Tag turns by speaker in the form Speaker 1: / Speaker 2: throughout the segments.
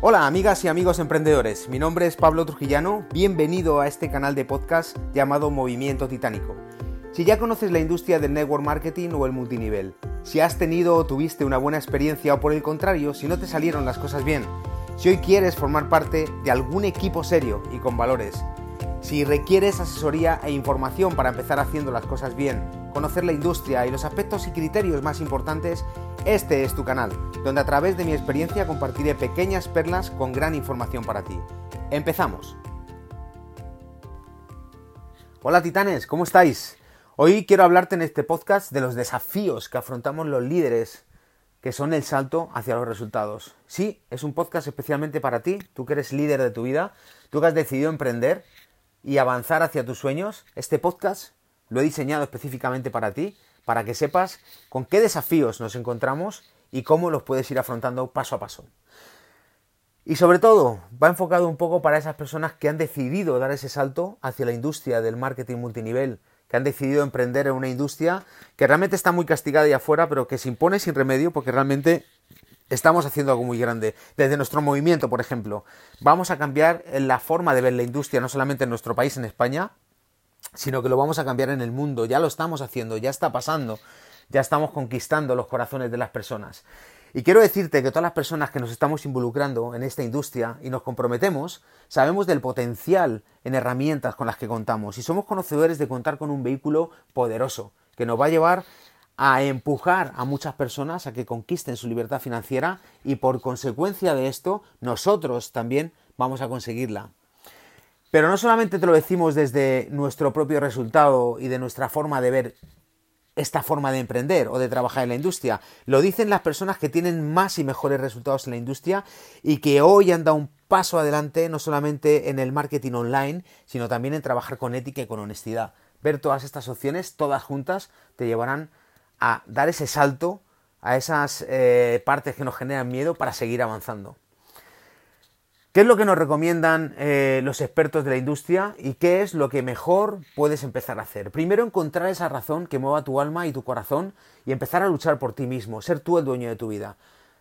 Speaker 1: Hola amigas y amigos emprendedores, mi nombre es Pablo Trujillano, bienvenido a este canal de podcast llamado Movimiento Titánico. Si ya conoces la industria del network marketing o el multinivel, si has tenido o tuviste una buena experiencia o por el contrario, si no te salieron las cosas bien, si hoy quieres formar parte de algún equipo serio y con valores, si requieres asesoría e información para empezar haciendo las cosas bien, conocer la industria y los aspectos y criterios más importantes, este es tu canal, donde a través de mi experiencia compartiré pequeñas perlas con gran información para ti. Empezamos. Hola titanes, ¿cómo estáis? Hoy quiero hablarte en este podcast de los desafíos que afrontamos los líderes, que son el salto hacia los resultados. Sí, es un podcast especialmente para ti, tú que eres líder de tu vida, tú que has decidido emprender y avanzar hacia tus sueños. Este podcast lo he diseñado específicamente para ti para que sepas con qué desafíos nos encontramos y cómo los puedes ir afrontando paso a paso. Y sobre todo, va enfocado un poco para esas personas que han decidido dar ese salto hacia la industria del marketing multinivel, que han decidido emprender en una industria que realmente está muy castigada ahí afuera, pero que se impone sin remedio porque realmente estamos haciendo algo muy grande. Desde nuestro movimiento, por ejemplo, vamos a cambiar la forma de ver la industria, no solamente en nuestro país, en España, sino que lo vamos a cambiar en el mundo. Ya lo estamos haciendo, ya está pasando, ya estamos conquistando los corazones de las personas. Y quiero decirte que todas las personas que nos estamos involucrando en esta industria y nos comprometemos, sabemos del potencial en herramientas con las que contamos y somos conocedores de contar con un vehículo poderoso que nos va a llevar a empujar a muchas personas a que conquisten su libertad financiera y por consecuencia de esto nosotros también vamos a conseguirla. Pero no solamente te lo decimos desde nuestro propio resultado y de nuestra forma de ver esta forma de emprender o de trabajar en la industria, lo dicen las personas que tienen más y mejores resultados en la industria y que hoy han dado un paso adelante no solamente en el marketing online, sino también en trabajar con ética y con honestidad. Ver todas estas opciones, todas juntas, te llevarán a dar ese salto a esas eh, partes que nos generan miedo para seguir avanzando. ¿Qué es lo que nos recomiendan eh, los expertos de la industria y qué es lo que mejor puedes empezar a hacer? Primero, encontrar esa razón que mueva tu alma y tu corazón y empezar a luchar por ti mismo, ser tú el dueño de tu vida.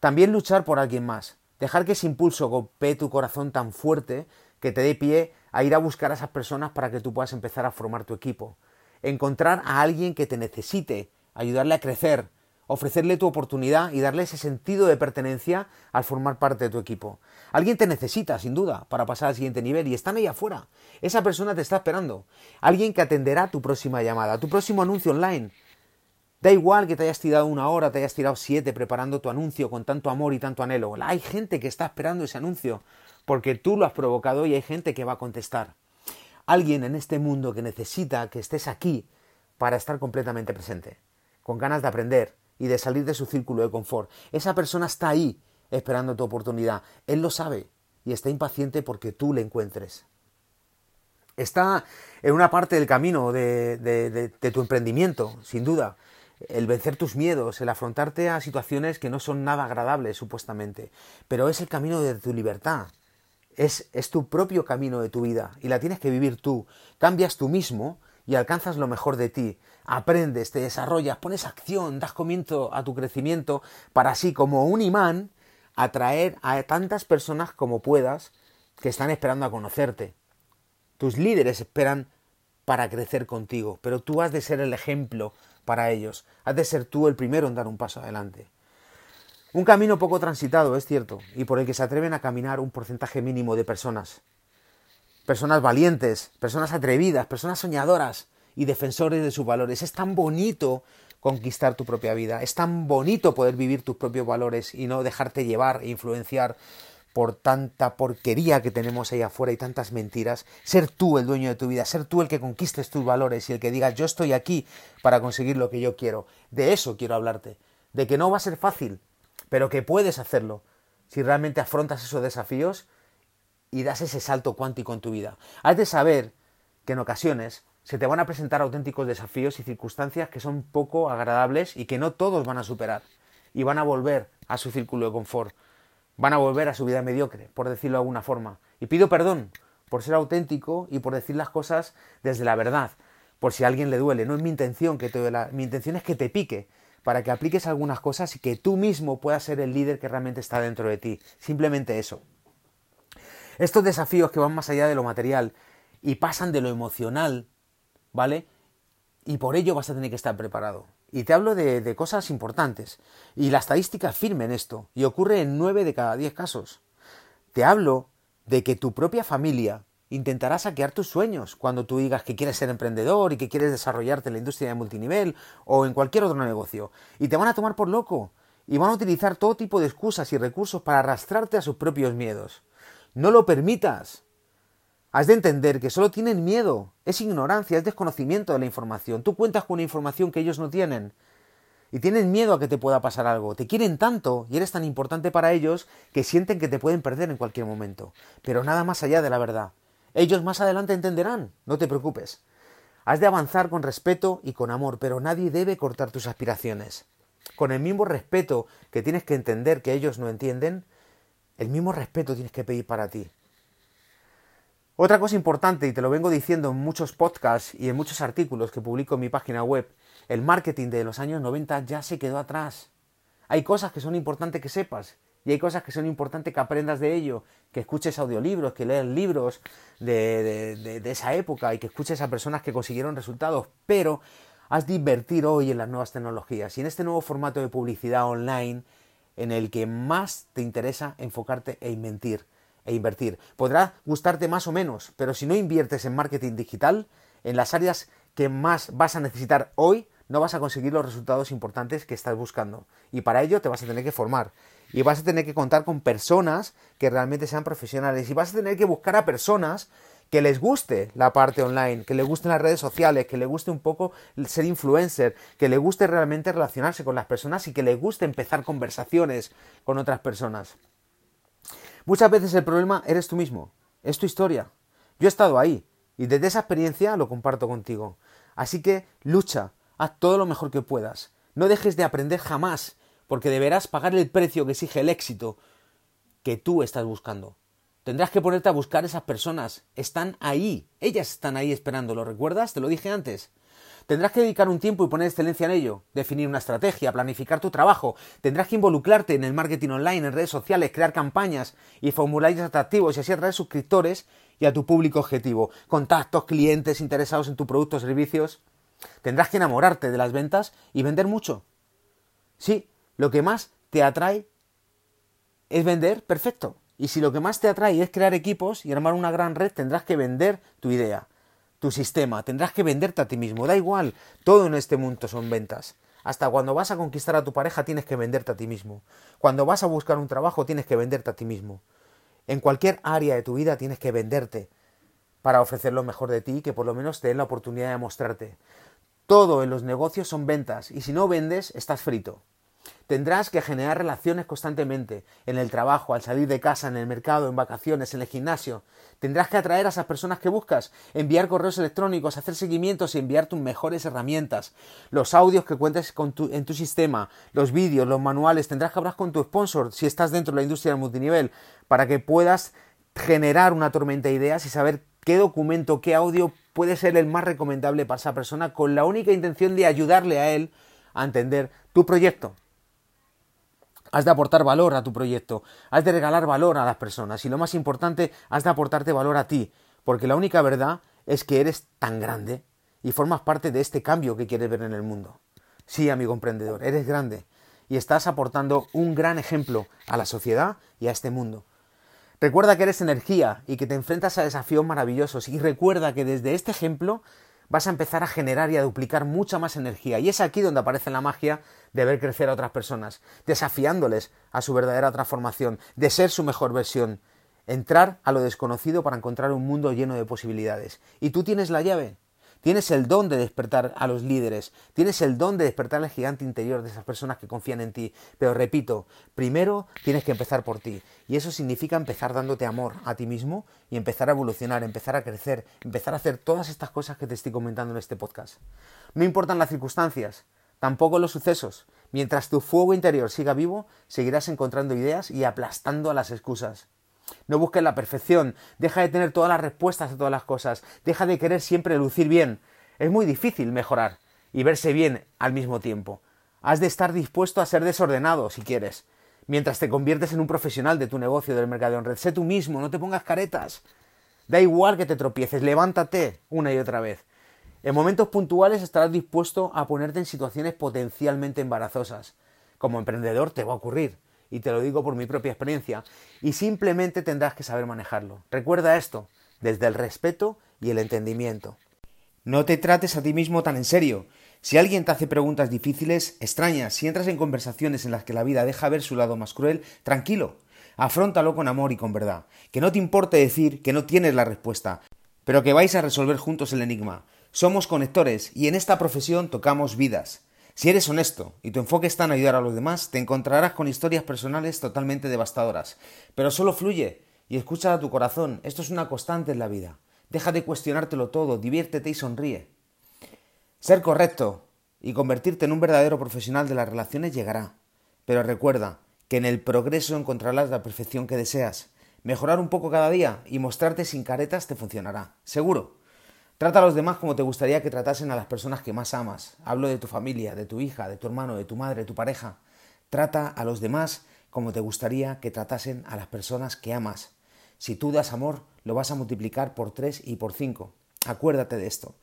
Speaker 1: También luchar por alguien más, dejar que ese impulso golpee tu corazón tan fuerte que te dé pie a ir a buscar a esas personas para que tú puedas empezar a formar tu equipo. Encontrar a alguien que te necesite, ayudarle a crecer, ofrecerle tu oportunidad y darle ese sentido de pertenencia al formar parte de tu equipo. Alguien te necesita, sin duda, para pasar al siguiente nivel y están ahí afuera. Esa persona te está esperando. Alguien que atenderá tu próxima llamada, tu próximo anuncio online. Da igual que te hayas tirado una hora, te hayas tirado siete preparando tu anuncio con tanto amor y tanto anhelo. Hay gente que está esperando ese anuncio porque tú lo has provocado y hay gente que va a contestar. Alguien en este mundo que necesita que estés aquí para estar completamente presente, con ganas de aprender, y de salir de su círculo de confort. Esa persona está ahí esperando tu oportunidad. Él lo sabe y está impaciente porque tú le encuentres. Está en una parte del camino de, de, tu emprendimiento, sin duda. El vencer tus miedos, el afrontarte a situaciones que no son nada agradables, supuestamente. Pero es el camino de tu libertad. Es, es tu propio camino de tu vida y la tienes que vivir tú. Cambias tú mismo y alcanzas lo mejor de ti. Aprendes, te desarrollas, pones acción, das comienzo a tu crecimiento para así como un imán atraer a tantas personas como puedas que están esperando a conocerte. Tus líderes esperan para crecer contigo, pero tú has de ser el ejemplo para ellos. Has de ser tú el primero en dar un paso adelante. Un camino poco transitado, es cierto, y por el que se atreven a caminar un porcentaje mínimo de personas personas valientes, personas atrevidas, personas soñadoras y defensores de sus valores. Es tan bonito conquistar tu propia vida, es tan bonito poder vivir tus propios valores y no dejarte llevar e influenciar por tanta porquería que tenemos ahí afuera y tantas mentiras, ser tú el dueño de tu vida, ser tú el que conquistes tus valores y el que digas yo estoy aquí para conseguir lo que yo quiero. De eso quiero hablarte, de que no va a ser fácil, pero que puedes hacerlo si realmente afrontas esos desafíos y das ese salto cuántico en tu vida. Has de saber que en ocasiones se te van a presentar auténticos desafíos y circunstancias que son poco agradables y que no todos van a superar. Y van a volver a su círculo de confort. Van a volver a su vida mediocre, por decirlo de alguna forma. Y pido perdón por ser auténtico y por decir las cosas desde la verdad. Por si a alguien le duele. No es mi intención que te duela. Mi intención es que te pique. Para que apliques algunas cosas y que tú mismo puedas ser el líder que realmente está dentro de ti. Simplemente eso. Estos desafíos que van más allá de lo material y pasan de lo emocional, ¿vale? Y por ello vas a tener que estar preparado. Y te hablo de, cosas importantes. Y la estadística firme en esto. Y ocurre en 9 de cada 10 casos. Te hablo de que tu propia familia intentará saquear tus sueños cuando tú digas que quieres ser emprendedor y que quieres desarrollarte en la industria de multinivel o en cualquier otro negocio. Y te van a tomar por loco y van a utilizar todo tipo de excusas y recursos para arrastrarte a sus propios miedos. No lo permitas. Has de entender que solo tienen miedo, es ignorancia, es desconocimiento de la información. Tú cuentas con una información que ellos no tienen. Y tienen miedo a que te pueda pasar algo. Te quieren tanto y eres tan importante para ellos que sienten que te pueden perder en cualquier momento. Pero nada más allá de la verdad. Ellos más adelante entenderán, no te preocupes. Has de avanzar con respeto y con amor, pero nadie debe cortar tus aspiraciones. Con el mismo respeto que tienes que entender que ellos no entienden, el mismo respeto tienes que pedir para ti. Otra cosa importante, y te lo vengo diciendo en muchos podcasts y en muchos artículos que publico en mi página web, el marketing de los años 90 ya se quedó atrás. Hay cosas que son importantes que sepas y hay cosas que son importantes que aprendas de ello, que escuches audiolibros, que leas libros de, esa época y que escuches a personas que consiguieron resultados, pero has de invertir hoy en las nuevas tecnologías y en este nuevo formato de publicidad online en el que más te interesa enfocarte e invertir. E invertir. Podrá gustarte más o menos, pero si no inviertes en marketing digital, en las áreas que más vas a necesitar hoy, no vas a conseguir los resultados importantes que estás buscando. Y para ello te vas a tener que formar. Y vas a tener que contar con personas que realmente sean profesionales. Y vas a tener que buscar a personas que les guste la parte online, que les gusten las redes sociales, que les guste un poco ser influencer, que les guste realmente relacionarse con las personas y que les guste empezar conversaciones con otras personas. Muchas veces el problema eres tú mismo, es tu historia. Yo he estado ahí y desde esa experiencia lo comparto contigo. Así que lucha, Haz todo lo mejor que puedas. No dejes de aprender jamás, porque deberás pagar el precio que exige el éxito que tú estás buscando. Tendrás que ponerte a buscar esas personas. Están ahí. Ellas están ahí esperando. ¿Lo recuerdas? Te lo dije antes. Tendrás que dedicar un tiempo y poner excelencia en ello, definir una estrategia, planificar tu trabajo, tendrás que involucrarte en el marketing online, en redes sociales, crear campañas y formularios atractivos y así atraer suscriptores y a tu público objetivo, contactos, clientes interesados en tu producto o servicios. Tendrás que enamorarte de las ventas y vender mucho. Sí, lo que más te atrae es vender, perfecto. Y si lo que más te atrae es crear equipos y armar una gran red, tendrás que vender tu idea, tu sistema, tendrás que venderte a ti mismo. Da igual, todo en este mundo son ventas. Hasta cuando vas a conquistar a tu pareja tienes que venderte a ti mismo. Cuando vas a buscar un trabajo tienes que venderte a ti mismo. En cualquier área de tu vida tienes que venderte para ofrecer lo mejor de ti que por lo menos te den la oportunidad de mostrarte. Todo en los negocios son ventas y si no vendes estás frito. Tendrás que generar relaciones constantemente, en el trabajo, al salir de casa, en el mercado, en vacaciones, en el gimnasio. Tendrás que atraer a esas personas que buscas, enviar correos electrónicos, hacer seguimientos y enviar tus mejores herramientas. Los audios que cuentes en tu sistema, los vídeos, los manuales, tendrás que hablar con tu sponsor si estás dentro de la industria del multinivel, para que puedas generar una tormenta de ideas y saber qué documento, qué audio puede ser el más recomendable para esa persona con la única intención de ayudarle a él a entender tu proyecto. Has de aportar valor a tu proyecto, has de regalar valor a las personas y lo más importante, has de aportarte valor a ti, porque la única verdad es que eres tan grande y formas parte de este cambio que quieres ver en el mundo. Sí, amigo emprendedor, eres grande y estás aportando un gran ejemplo a la sociedad y a este mundo. Recuerda que eres energía y que te enfrentas a desafíos maravillosos y recuerda que desde este ejemplo vas a empezar a generar y a duplicar mucha más energía. Y es aquí donde aparece la magia de ver crecer a otras personas, desafiándoles a su verdadera transformación, de ser su mejor versión, entrar a lo desconocido para encontrar un mundo lleno de posibilidades. Y tú tienes la llave. Tienes el don de despertar a los líderes, tienes el don de despertar al gigante interior de esas personas que confían en ti. Pero repito, primero tienes que empezar por ti. Y eso significa empezar dándote amor a ti mismo y empezar a evolucionar, empezar a crecer, empezar a hacer todas estas cosas que te estoy comentando en este podcast. No importan las circunstancias, tampoco los sucesos. Mientras tu fuego interior siga vivo, seguirás encontrando ideas y aplastando a las excusas. No busques la perfección, deja de tener todas las respuestas a todas las cosas, deja de querer siempre lucir bien. Es muy difícil mejorar y verse bien al mismo tiempo. Has de estar dispuesto a ser desordenado si quieres. mientras te conviertes en un profesional de tu negocio, del mercado en red. Sé tú mismo, no te pongas caretas. Da igual que te tropieces, levántate una y otra vez. En momentos puntuales estarás dispuesto a ponerte en situaciones potencialmente embarazosas. Como emprendedor te va a ocurrir, y te lo digo por mi propia experiencia, y simplemente tendrás que saber manejarlo. Recuerda esto, desde el respeto y el entendimiento. No te trates a ti mismo tan en serio. Si alguien te hace preguntas difíciles, extrañas, si entras en conversaciones en las que la vida deja ver su lado más cruel, tranquilo. Afróntalo con amor y con verdad. Que no te importe decir que no tienes la respuesta, pero que vais a resolver juntos el enigma. Somos conectores y en esta profesión tocamos vidas. Si eres honesto y tu enfoque está en ayudar a los demás, te encontrarás con historias personales totalmente devastadoras. Pero solo fluye y escucha a tu corazón. Esto es una constante en la vida. Deja de cuestionártelo todo, diviértete y sonríe. Ser correcto y convertirte en un verdadero profesional de las relaciones llegará. Pero recuerda que en el progreso encontrarás la perfección que deseas. Mejorar un poco cada día y mostrarte sin caretas te funcionará. Seguro. Trata a los demás como te gustaría que tratasen a las personas que más amas. Hablo de tu familia, de tu hija, de tu hermano, de tu madre, de tu pareja. Trata a los demás como te gustaría que tratasen a las personas que amas. Si tú das amor, lo vas a multiplicar por tres y por cinco. Acuérdate de esto.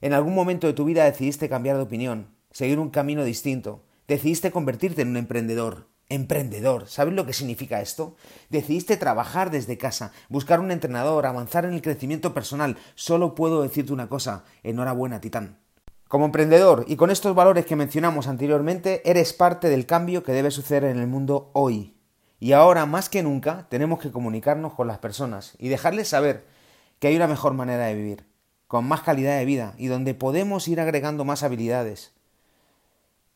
Speaker 1: En algún momento de tu vida decidiste cambiar de opinión, seguir un camino distinto, decidiste convertirte en un emprendedor. Emprendedor, ¿sabes lo que significa esto? Decidiste trabajar desde casa, buscar un entrenador, avanzar en el crecimiento personal. Solo puedo decirte una cosa, enhorabuena, Titán. Como emprendedor y con estos valores que mencionamos anteriormente, eres parte del cambio que debe suceder en el mundo hoy. Y ahora, más que nunca, tenemos que comunicarnos con las personas y dejarles saber que hay una mejor manera de vivir, con más calidad de vida y donde podemos ir agregando más habilidades.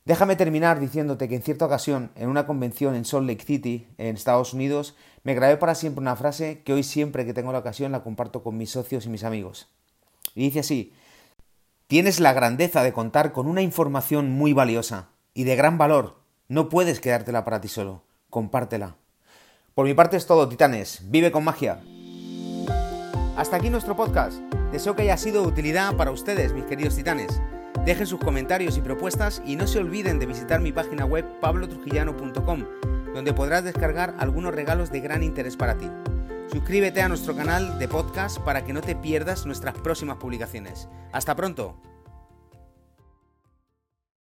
Speaker 1: Déjame terminar diciéndote que en cierta ocasión, en una convención en Salt Lake City, en Estados Unidos, me grabé para siempre una frase que hoy siempre que tengo la ocasión la comparto con mis socios y mis amigos. Y dice así, tienes la grandeza de contar con una información muy valiosa y de gran valor. No puedes quedártela para ti solo compártela. Por mi parte es todo, titanes. Vive con magia. Hasta aquí nuestro podcast. Deseo que haya sido de utilidad para ustedes, mis queridos titanes. Dejen sus comentarios y propuestas y no se olviden de visitar mi página web pablotrujillano.com, donde podrás descargar algunos regalos de gran interés para ti. Suscríbete a nuestro canal de podcast para que no te pierdas nuestras próximas publicaciones. Hasta pronto.